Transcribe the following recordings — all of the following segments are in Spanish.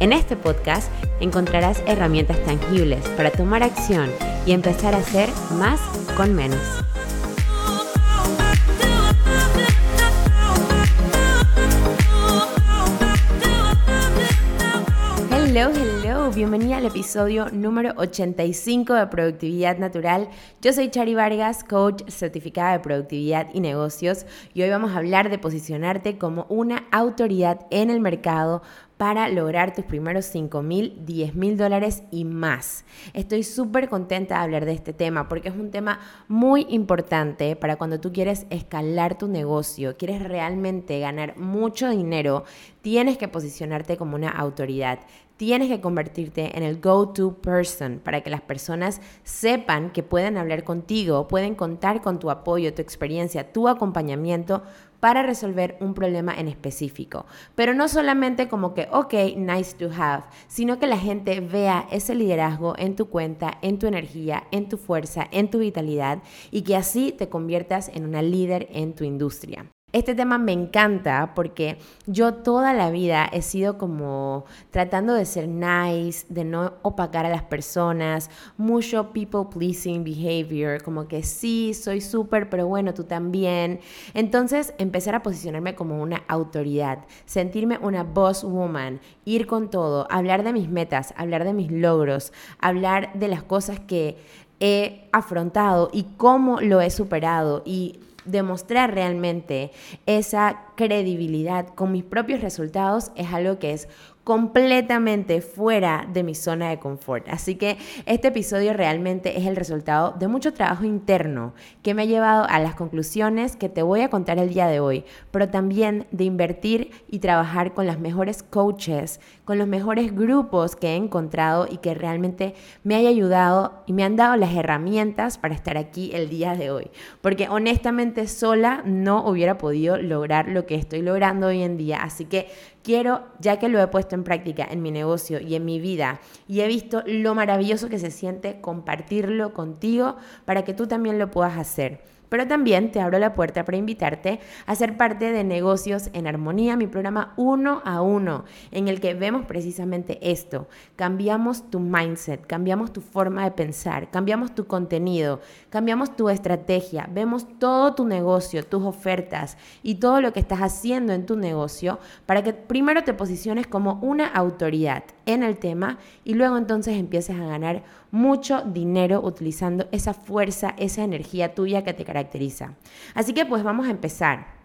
En este podcast encontrarás herramientas tangibles para tomar acción y empezar a hacer más con menos. Hello, hello, bienvenida al episodio número 85 de Productividad Natural. Yo soy Chari Vargas, coach certificada de productividad y negocios, y hoy vamos a hablar de posicionarte como una autoridad en el mercado para lograr tus primeros 5 mil, 10 mil dólares y más. Estoy súper contenta de hablar de este tema porque es un tema muy importante para cuando tú quieres escalar tu negocio, quieres realmente ganar mucho dinero, tienes que posicionarte como una autoridad. Tienes que convertirte en el go-to person para que las personas sepan que pueden hablar contigo, pueden contar con tu apoyo, tu experiencia, tu acompañamiento para resolver un problema en específico. Pero no solamente como que, ok, nice to have, sino que la gente vea ese liderazgo en tu cuenta, en tu energía, en tu fuerza, en tu vitalidad y que así te conviertas en una líder en tu industria. Este tema me encanta porque yo toda la vida he sido como tratando de ser nice, de no opacar a las personas, mucho people pleasing behavior, como que sí, soy súper, pero bueno, tú también. Entonces empezar a posicionarme como una autoridad, sentirme una boss woman, ir con todo, hablar de mis metas, hablar de mis logros, hablar de las cosas que he afrontado y cómo lo he superado y demostrar realmente esa credibilidad con mis propios resultados es algo que es completamente fuera de mi zona de confort. Así que este episodio realmente es el resultado de mucho trabajo interno que me ha llevado a las conclusiones que te voy a contar el día de hoy, pero también de invertir y trabajar con las mejores coaches, con los mejores grupos que he encontrado y que realmente me haya ayudado y me han dado las herramientas para estar aquí el día de hoy. Porque honestamente sola no hubiera podido lograr lo que estoy logrando hoy en día. Así que quiero, ya que lo he puesto en práctica en mi negocio y en mi vida y he visto lo maravilloso que se siente compartirlo contigo para que tú también lo puedas hacer. Pero también te abro la puerta para invitarte a ser parte de Negocios en Armonía, mi programa uno a uno, en el que vemos precisamente esto. Cambiamos tu mindset, cambiamos tu forma de pensar, cambiamos tu contenido, cambiamos tu estrategia, vemos todo tu negocio, tus ofertas y todo lo que estás haciendo en tu negocio para que primero te posiciones como una autoridad en el tema y luego entonces empieces a ganar mucho dinero utilizando esa fuerza, esa energía tuya que te caracteriza. Así que pues vamos a empezar.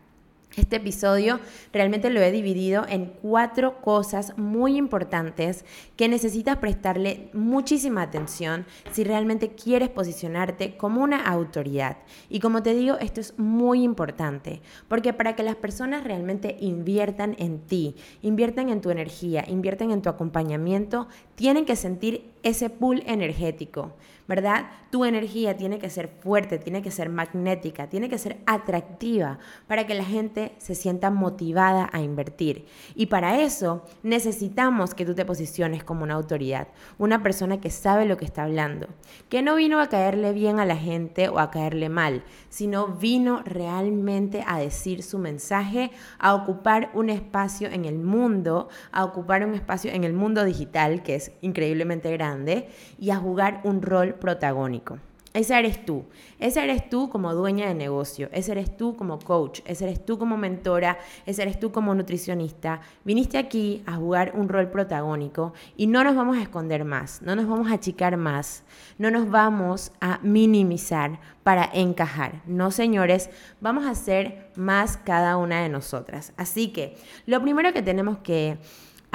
Este episodio realmente lo he dividido en cuatro cosas muy importantes que necesitas prestarle muchísima atención si realmente quieres posicionarte como una autoridad. Y como te digo, esto es muy importante, porque para que las personas realmente inviertan en ti, inviertan en tu energía, inviertan en tu acompañamiento, tienen que sentir ese pool energético. ¿Verdad? Tu energía tiene que ser fuerte, tiene que ser magnética, tiene que ser atractiva para que la gente se sienta motivada a invertir. Y para eso necesitamos que tú te posiciones como una autoridad, una persona que sabe lo que está hablando, que no vino a caerle bien a la gente o a caerle mal, sino vino realmente a decir su mensaje, a ocupar un espacio en el mundo, a ocupar un espacio en el mundo digital, que es increíblemente grande, y a jugar un rol protagónico. Ese eres tú. Ese eres tú como dueña de negocio. Ese eres tú como coach. Ese eres tú como mentora. Ese eres tú como nutricionista. Viniste aquí a jugar un rol protagónico y no nos vamos a esconder más. No nos vamos a achicar más. No nos vamos a minimizar para encajar. No, señores, vamos a ser más cada una de nosotras. Así que lo primero que tenemos que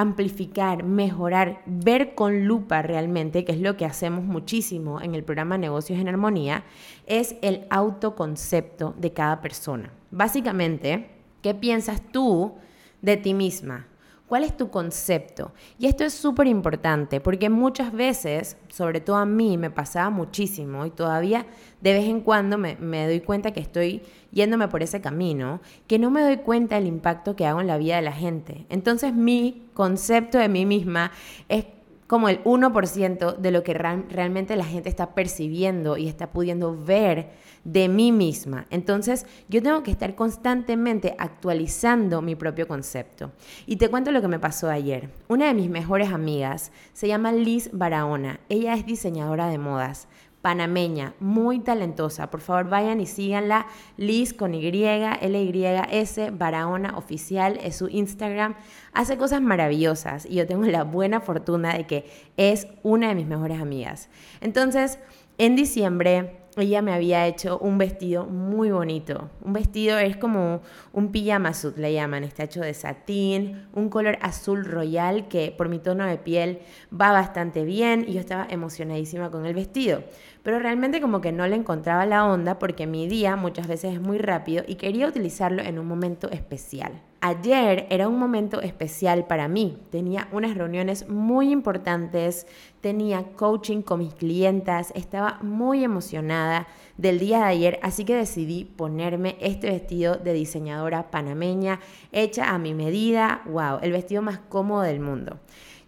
amplificar, mejorar, ver con lupa realmente, que es lo que hacemos muchísimo en el programa Negocios en Armonía, es el autoconcepto de cada persona. Básicamente, ¿qué piensas tú de ti misma? ¿Cuál es tu concepto? Y esto es súper importante porque muchas veces, sobre todo a mí, me pasaba muchísimo y todavía de vez en cuando me, doy cuenta que estoy yéndome por ese camino, que no me doy cuenta del impacto que hago en la vida de la gente. Entonces mi concepto de mí misma es como el 1% de lo que realmente la gente está percibiendo y está pudiendo ver de mí misma. Entonces, yo tengo que estar constantemente actualizando mi propio concepto. Y te cuento lo que me pasó ayer. Una de mis mejores amigas se llama Liz Barahona. Ella es diseñadora de modas panameña, muy talentosa. Por favor, vayan y síganla. Liz con Y, L-Y-S, Barahona Oficial, es su Instagram. Hace cosas maravillosas y yo tengo la buena fortuna de que es una de mis mejores amigas. Entonces, en diciembre ella me había hecho un vestido muy bonito. Un vestido es como un pijama suit, le llaman. Está hecho de satín, un color azul royal que por mi tono de piel va bastante bien y yo estaba emocionadísima con el vestido. Pero realmente como que no le encontraba la onda porque mi día muchas veces es muy rápido y quería utilizarlo en un momento especial. Ayer era un momento especial para mí. Tenía unas reuniones muy importantes, tenía coaching con mis clientas, estaba muy emocionada del día de ayer, así que decidí ponerme este vestido de diseñadora panameña hecha a mi medida. ¡Wow! El vestido más cómodo del mundo.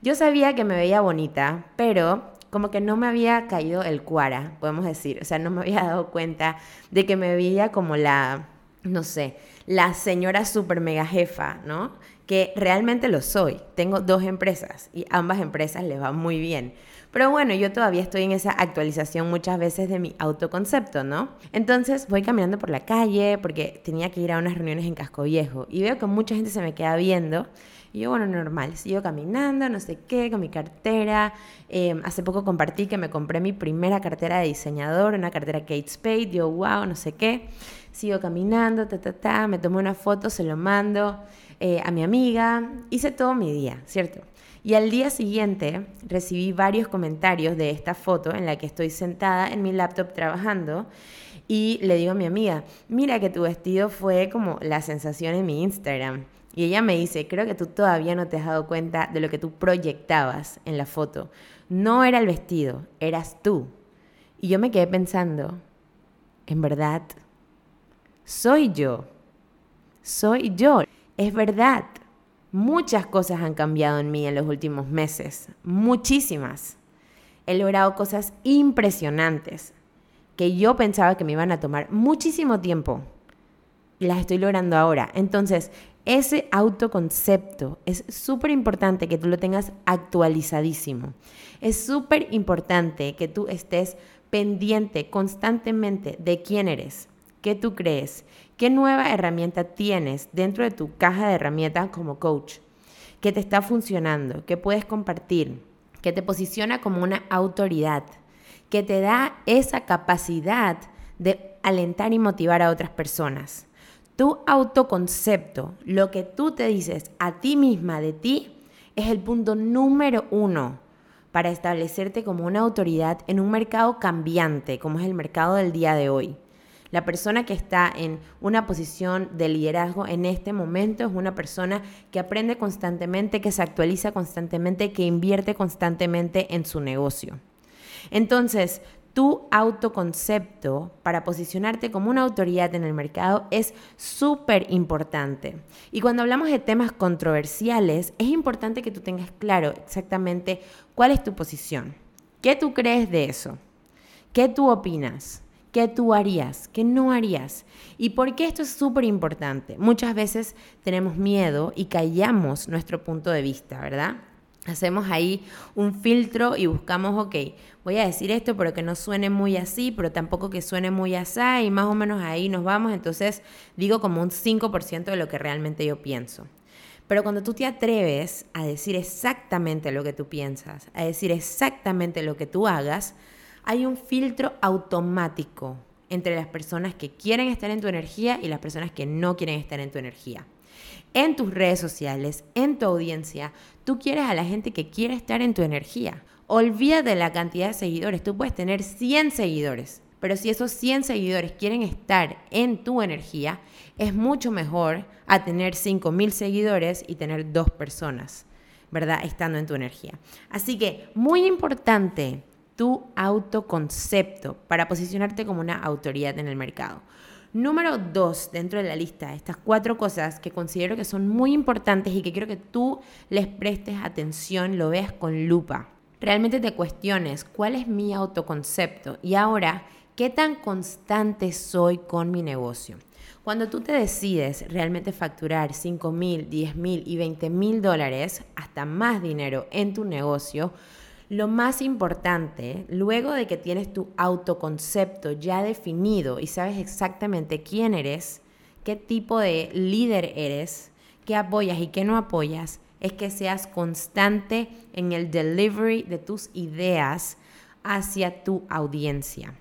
Yo sabía que me veía bonita, pero como que no me había caído el cuara, podemos decir. O sea, no me había dado cuenta de que me veía como la, no sé, la señora super mega jefa, ¿no? Que realmente lo soy. Tengo dos empresas y ambas empresas les va muy bien. Pero bueno, yo todavía estoy en esa actualización muchas veces de mi autoconcepto, ¿no? Entonces voy caminando por la calle porque tenía que ir a unas reuniones en Casco Viejo y veo que mucha gente se me queda viendo. Y yo, bueno, normal, sigo caminando, no sé qué, con mi cartera. Em, hace poco compartí que me compré mi primera cartera de diseñador, una cartera Kate Spade. Yo, wow, no sé qué sigo caminando, ta, ta, ta, me tomo una foto, se lo mando eh, a mi amiga, hice todo mi día, ¿cierto? Y al día siguiente recibí varios comentarios de esta foto en la que estoy sentada en mi laptop trabajando y le digo a mi amiga, mira que tu vestido fue como la sensación en mi Instagram. Y ella me dice, creo que tú todavía no te has dado cuenta de lo que tú proyectabas en la foto. No era el vestido, eras tú. Y yo me quedé pensando, en verdad, soy yo. Soy yo. Es verdad. Muchas cosas han cambiado en mí en los últimos meses. Muchísimas. He logrado cosas impresionantes que yo pensaba que me iban a tomar muchísimo tiempo. Y las estoy logrando ahora. Entonces, ese autoconcepto es súper importante que tú lo tengas actualizadísimo. Es súper importante que tú estés pendiente constantemente de quién eres, ¿Qué tú crees? ¿Qué nueva herramienta tienes dentro de tu caja de herramientas como coach? ¿Qué te está funcionando? ¿Qué puedes compartir? ¿Qué te posiciona como una autoridad? ¿Qué te da esa capacidad de alentar y motivar a otras personas? Tu autoconcepto, lo que tú te dices a ti misma de ti, es el punto número uno para establecerte como una autoridad en un mercado cambiante, como es el mercado del día de hoy. La persona que está en una posición de liderazgo en este momento es una persona que aprende constantemente, que se actualiza constantemente, que invierte constantemente en su negocio. Entonces, tu autoconcepto para posicionarte como una autoridad en el mercado es súper importante. Y cuando hablamos de temas controversiales, es importante que tú tengas claro exactamente cuál es tu posición. ¿Qué tú crees de eso? ¿Qué tú opinas? ¿Qué tú harías? ¿Qué no harías? ¿Y por qué esto es súper importante? Muchas veces tenemos miedo y callamos nuestro punto de vista, ¿verdad? Hacemos ahí un filtro y buscamos, ok, voy a decir esto, pero que no suene muy así, pero tampoco que suene muy así, y más o menos ahí nos vamos, entonces digo como un 5% de lo que realmente yo pienso. Pero cuando tú te atreves a decir exactamente lo que tú piensas, a decir exactamente lo que tú hagas, hay un filtro automático entre las personas que quieren estar en tu energía y las personas que no quieren estar en tu energía. En tus redes sociales, en tu audiencia, tú quieres a la gente que quiere estar en tu energía. Olvídate de la cantidad de seguidores. Tú puedes tener 100 seguidores, Pero si esos 100 seguidores quieren estar en tu energía, es mucho mejor a tener 5.000 seguidores y tener dos personas, ¿verdad? Estando en tu energía. Así que, muy importante, tu autoconcepto para posicionarte como una autoridad en el mercado. Número dos, dentro de la lista, estas cuatro cosas que considero que son muy importantes y que quiero que tú les prestes atención, lo veas con lupa. Realmente te cuestiones cuál es mi autoconcepto y ahora qué tan constante soy con mi negocio. Cuando tú te decides realmente facturar 5 mil, 10 mil y 20 mil dólares, hasta más dinero en tu negocio, lo más importante, luego de que tienes tu autoconcepto ya definido y sabes exactamente quién eres, qué tipo de líder eres, qué apoyas y qué no apoyas, es que seas constante en el delivery de tus ideas hacia tu audiencia.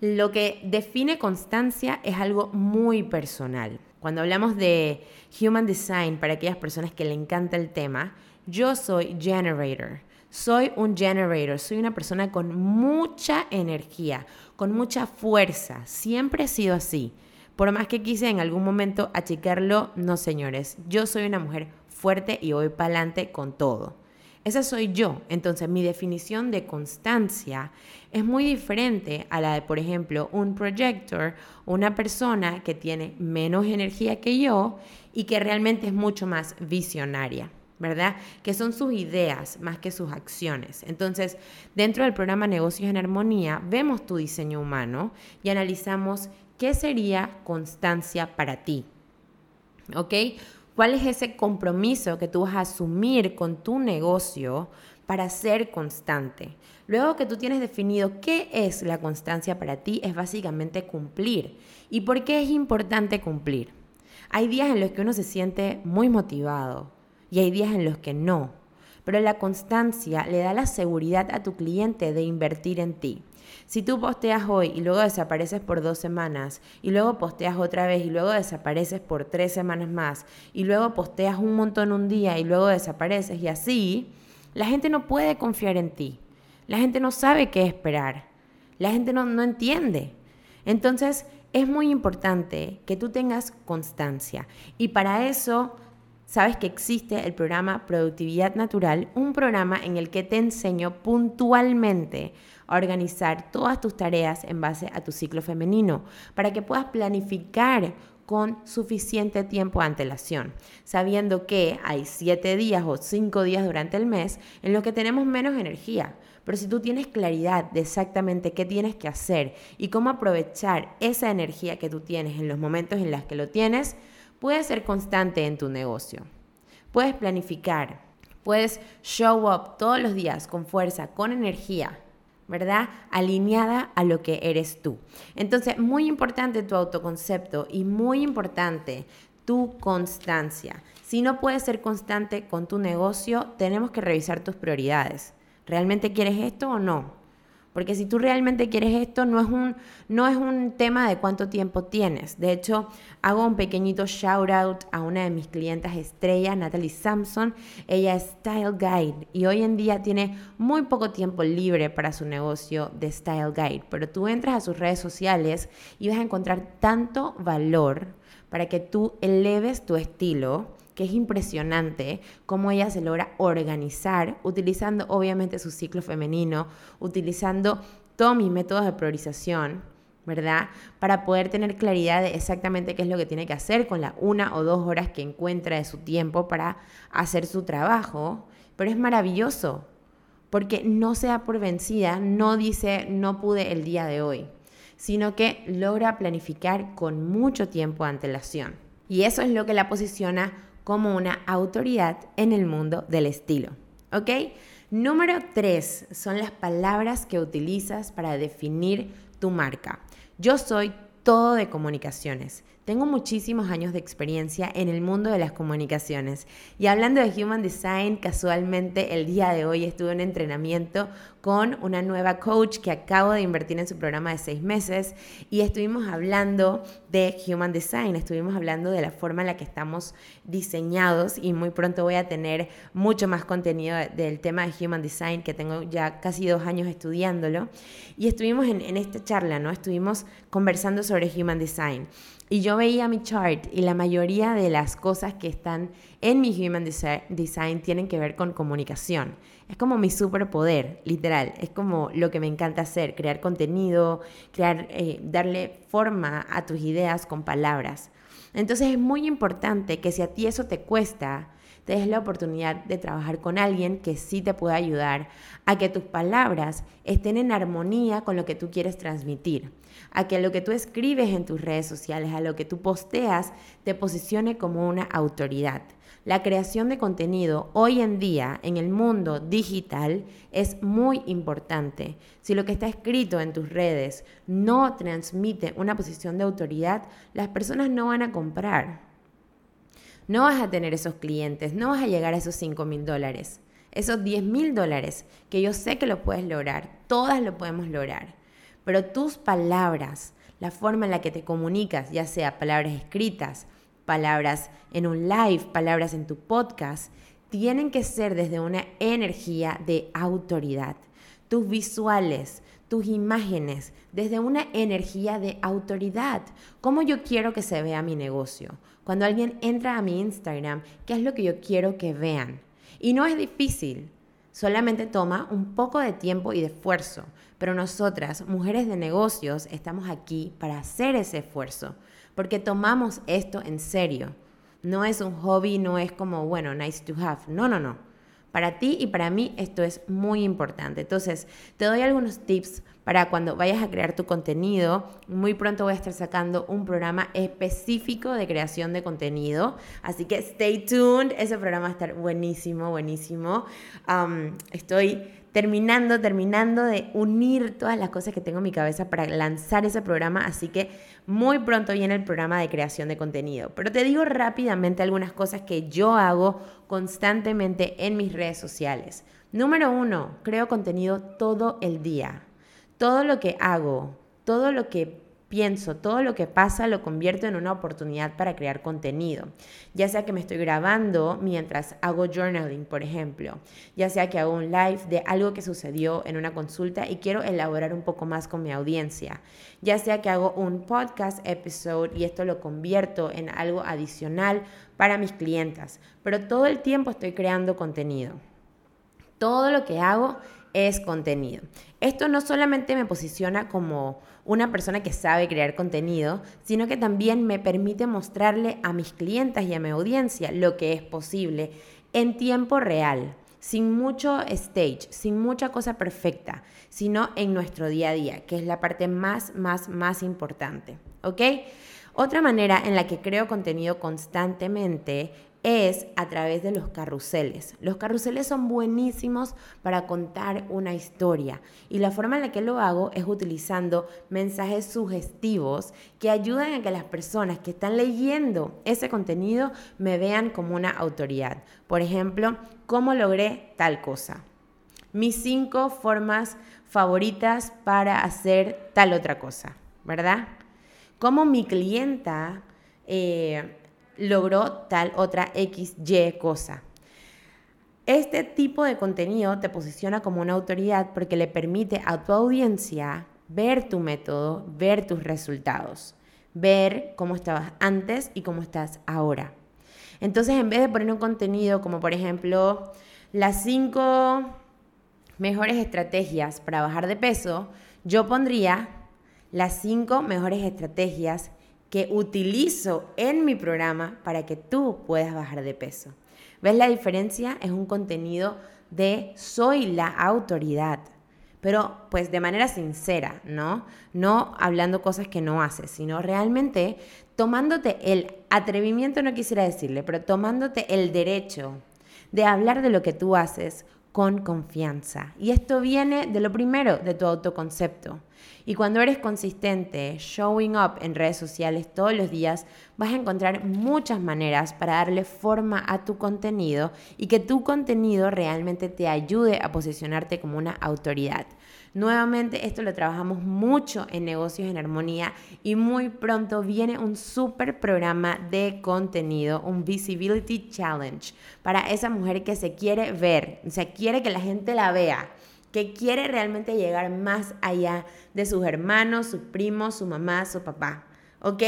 Lo que define constancia es algo muy personal. Cuando hablamos de Human Design, para aquellas personas que le encanta el tema, yo soy generator. Soy un generator, soy una persona con mucha energía, con mucha fuerza. Siempre he sido así. Por más que quise en algún momento achicarlo, no señores. Yo soy una mujer fuerte y voy para adelante con todo. Esa soy yo. Entonces mi definición de constancia es muy diferente a la de, por ejemplo, un projector, una persona que tiene menos energía que yo y que realmente es mucho más visionaria. ¿Verdad? Que son sus ideas más que sus acciones. Entonces, dentro del programa Negocios en Armonía, vemos tu diseño humano y analizamos qué sería constancia para ti. ¿Ok? ¿Cuál es ese compromiso que tú vas a asumir con tu negocio para ser constante? Luego que tú tienes definido qué es la constancia para ti, es básicamente cumplir. ¿Y por qué es importante cumplir? Hay días en los que uno se siente muy motivado, y hay días en los que no. Pero la constancia le da la seguridad a tu cliente de invertir en ti. Si tú posteas hoy y luego desapareces por dos semanas, y luego posteas otra vez y luego desapareces por tres semanas más, y luego posteas un montón un día y luego desapareces y así, la gente no puede confiar en ti. La gente no sabe qué esperar. La gente no, no entiende. Entonces, es muy importante que tú tengas constancia. Y para eso sabes que existe el programa Productividad Natural, un programa en el que te enseño puntualmente a organizar todas tus tareas en base a tu ciclo femenino, para que puedas planificar con suficiente tiempo de antelación, sabiendo que hay siete días o cinco días durante el mes en los que tenemos menos energía. Pero si tú tienes claridad de exactamente qué tienes que hacer y cómo aprovechar esa energía que tú tienes en los momentos en los que lo tienes, Puedes ser constante en tu negocio. Puedes planificar. Puedes show up todos los días con fuerza, con energía, ¿verdad? Alineada a lo que eres tú. Entonces, muy importante tu autoconcepto y muy importante tu constancia. Si no puedes ser constante con tu negocio, tenemos que revisar tus prioridades. ¿Realmente quieres esto o no? Porque si tú realmente quieres esto, no es un, no es un tema de cuánto tiempo tienes. De hecho, hago un pequeñito shout out a una de mis clientas estrellas, Natalie Sampson. Ella es Style Guide y hoy en día tiene muy poco tiempo libre para su negocio de Style Guide. Pero tú entras a sus redes sociales y vas a encontrar tanto valor para que tú eleves tu estilo que es impresionante cómo ella se logra organizar utilizando obviamente su ciclo femenino, utilizando todos mis métodos de priorización, ¿verdad? Para poder tener claridad de exactamente qué es lo que tiene que hacer con las una o dos horas que encuentra de su tiempo para hacer su trabajo. Pero es maravilloso, porque no se da por vencida, no dice no pude el día de hoy, sino que logra planificar con mucho tiempo de antelación. Y eso es lo que la posiciona como una autoridad en el mundo del estilo. ¿Ok? Número tres son las palabras que utilizas para definir tu marca. Yo soy todo de comunicaciones. Tengo muchísimos años de experiencia en el mundo de las comunicaciones y hablando de Human Design, casualmente el día de hoy estuve en entrenamiento con una nueva coach que acabo de invertir en su programa de seis meses y estuvimos hablando de Human Design, estuvimos hablando de la forma en la que estamos diseñados y muy pronto voy a tener mucho más contenido del tema de Human Design que tengo ya casi dos años estudiándolo y estuvimos en, en esta charla, ¿no? Estuvimos conversando sobre Human Design. Y yo veía mi chart y la mayoría de las cosas que están en mi Human Design tienen que ver con comunicación. Es como mi superpoder, literal. Es como lo que me encanta hacer, crear contenido, crear, eh, darle forma a tus ideas con palabras. Entonces es muy importante que si a ti eso te cuesta, te des la oportunidad de trabajar con alguien que sí te pueda ayudar a que tus palabras estén en armonía con lo que tú quieres transmitir, a que lo que tú escribes en tus redes sociales, a lo que tú posteas, te posicione como una autoridad. La creación de contenido hoy en día en el mundo digital es muy importante. Si lo que está escrito en tus redes no transmite una posición de autoridad, las personas no van a comprar. No vas a tener esos clientes, no vas a llegar a esos 5 mil dólares. Esos 10 mil dólares, que yo sé que lo puedes lograr, todas lo podemos lograr. Pero tus palabras, la forma en la que te comunicas, ya sea palabras escritas, palabras en un live, palabras en tu podcast, tienen que ser desde una energía de autoridad. Tus visuales, tus imágenes, desde una energía de autoridad. ¿Cómo yo quiero que se vea mi negocio? Cuando alguien entra a mi Instagram, ¿qué es lo que yo quiero que vean? Y no es difícil, solamente toma un poco de tiempo y de esfuerzo. Pero nosotras, mujeres de negocios, estamos aquí para hacer ese esfuerzo, porque tomamos esto en serio. No es un hobby, no es como, bueno, nice to have. No, no, no. Para ti y para mí esto es muy importante. Entonces, te doy algunos tips para cuando vayas a crear tu contenido. Muy pronto voy a estar sacando un programa específico de creación de contenido. Así que stay tuned. Ese programa va a estar buenísimo, buenísimo. estoy terminando, terminando de unir todas las cosas que tengo en mi cabeza para lanzar ese programa, así que muy pronto viene el programa de creación de contenido. Pero te digo rápidamente algunas cosas que yo hago constantemente en mis redes sociales. Número uno, creo contenido todo el día. Todo lo que hago, todo lo que pienso, todo lo que pasa lo convierto en una oportunidad para crear contenido. Ya sea que me estoy grabando mientras hago journaling, por ejemplo, ya sea que hago un live de algo que sucedió en una consulta y quiero elaborar un poco más con mi audiencia, ya sea que hago un podcast episode y esto lo convierto en algo adicional para mis clientas, pero todo el tiempo estoy creando contenido. Todo lo que hago es contenido. Esto no solamente me posiciona como una persona que sabe crear contenido, sino que también me permite mostrarle a mis clientes y a mi audiencia lo que es posible en tiempo real, sin mucho stage, sin mucha cosa perfecta, sino en nuestro día a día, que es la parte más, más, más importante. ¿Ok? Otra manera en la que creo contenido constantemente es a través de los carruseles. Los carruseles son buenísimos para contar una historia y la forma en la que lo hago es utilizando mensajes sugestivos que ayudan a que las personas que están leyendo ese contenido me vean como una autoridad. Por ejemplo, ¿cómo logré tal cosa? Mis cinco formas favoritas para hacer tal otra cosa, ¿verdad? ¿Cómo mi clienta... Eh, logró tal otra X, Y cosa. Este tipo de contenido te posiciona como una autoridad porque le permite a tu audiencia ver tu método, ver tus resultados, ver cómo estabas antes y cómo estás ahora. Entonces, en vez de poner un contenido como por ejemplo las cinco mejores estrategias para bajar de peso, yo pondría las cinco mejores estrategias que utilizo en mi programa para que tú puedas bajar de peso. ¿Ves la diferencia? Es un contenido de soy la autoridad, pero pues de manera sincera, ¿no? No hablando cosas que no haces, sino realmente tomándote el atrevimiento, no quisiera decirle, pero tomándote el derecho de hablar de lo que tú haces con confianza. Y esto viene de lo primero, de tu autoconcepto. Y cuando eres consistente, showing up en redes sociales todos los días, vas a encontrar muchas maneras para darle forma a tu contenido y que tu contenido realmente te ayude a posicionarte como una autoridad. Nuevamente, esto lo trabajamos mucho en negocios en armonía y muy pronto viene un super programa de contenido, un Visibility Challenge, para esa mujer que se quiere ver, o sea, quiere que la gente la vea que quiere realmente llegar más allá de sus hermanos, sus primos, su mamá, su papá. ¿Ok?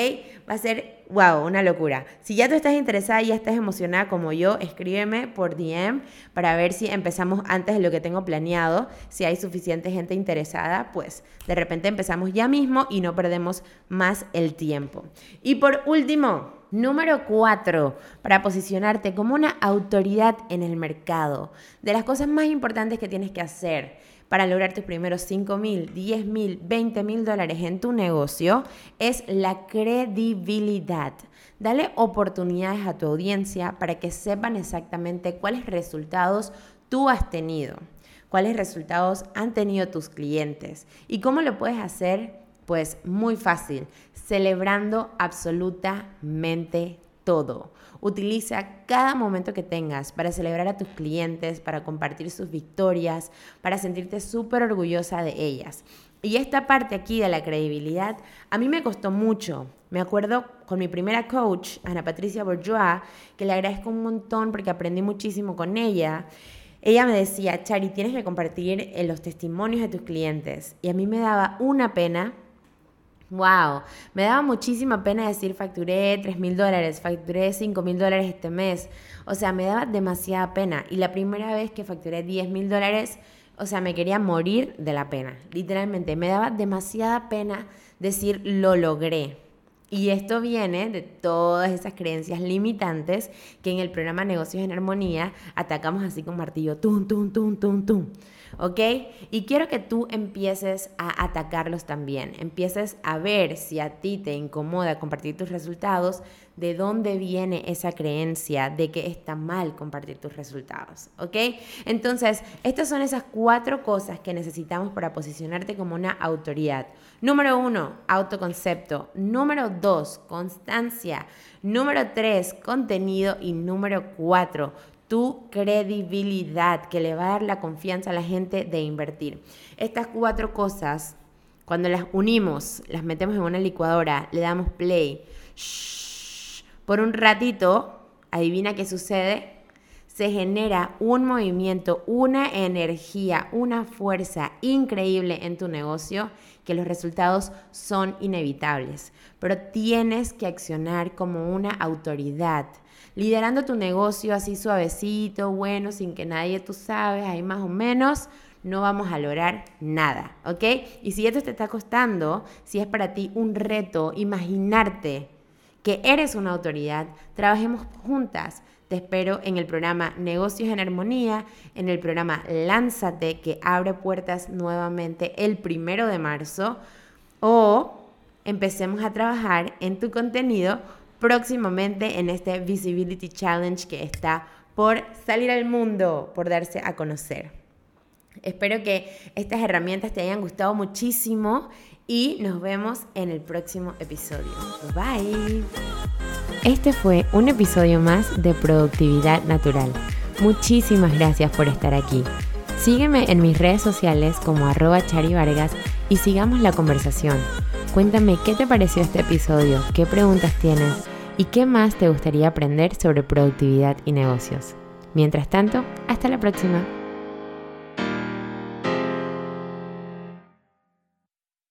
Va a ser, wow, una locura. Si ya tú estás interesada y ya estás emocionada como yo, escríbeme por DM para ver si empezamos antes de lo que tengo planeado. Si hay suficiente gente interesada, pues de repente empezamos ya mismo y no perdemos más el tiempo. Y por último, Número 4, para posicionarte como una autoridad en el mercado. De las cosas más importantes que tienes que hacer para lograr tus primeros 5 mil, 10 mil, 20 mil dólares en tu negocio es la credibilidad. Dale oportunidades a tu audiencia para que sepan exactamente cuáles resultados tú has tenido, cuáles resultados han tenido tus clientes y cómo lo puedes hacer pues muy fácil, celebrando absolutamente todo. Utiliza cada momento que tengas para celebrar a tus clientes, para compartir sus victorias, para sentirte súper orgullosa de ellas. Y esta parte aquí de la credibilidad a mí me costó mucho. Me acuerdo con mi primera coach, Ana Patricia Bourgeois, que le agradezco un montón porque aprendí muchísimo con ella. Ella me decía, Chari, tienes que compartir los testimonios de tus clientes. Y a mí me daba una pena Wow, me daba muchísima pena decir facturé 3 mil dólares, facturé 5 mil dólares este mes. O sea, me daba demasiada pena. Y la primera vez que facturé 10 mil dólares, o sea, me quería morir de la pena. Literalmente, me daba demasiada pena decir lo logré. Y esto viene de todas esas creencias limitantes que en el programa Negocios en Armonía atacamos así con martillo, tum, tum, tum, tum, tum. ¿Ok? Y quiero que tú empieces a atacarlos también, empieces a ver si a ti te incomoda compartir tus resultados, de dónde viene esa creencia de que está mal compartir tus resultados, ¿ok? Entonces, estas son esas cuatro cosas que necesitamos para posicionarte como una autoridad. Número uno, autoconcepto. Número dos, constancia. Número tres, contenido. Y número cuatro, tu credibilidad, que le va a dar la confianza a la gente de invertir. Estas cuatro cosas, cuando las unimos, las metemos en una licuadora, le damos play, por un ratito, adivina qué sucede, se genera un movimiento, una energía, una fuerza increíble en tu negocio que los resultados son inevitables. Pero tienes que accionar como una autoridad liderando tu negocio así suavecito, bueno, sin que nadie tú sabes, ahí más o menos, no vamos a lograr nada, ¿ok? Y si esto te está costando, si es para ti un reto, imaginarte que eres una autoridad, trabajemos juntas. Te espero en el programa Negocios en Armonía, en el programa Lánzate, que abre puertas nuevamente el primero de marzo, o empecemos a trabajar en tu contenido próximamente en este Visibility Challenge que está por salir al mundo, por darse a conocer. Espero que estas herramientas te hayan gustado muchísimo y nos vemos en el próximo episodio. Bye. Este fue un episodio más de Productividad Natural. Muchísimas gracias por estar aquí. Sígueme en mis redes sociales como arroba charivargas y sigamos la conversación. Cuéntame qué te pareció este episodio, qué preguntas tienes y qué más te gustaría aprender sobre productividad y negocios. Mientras tanto, hasta la próxima.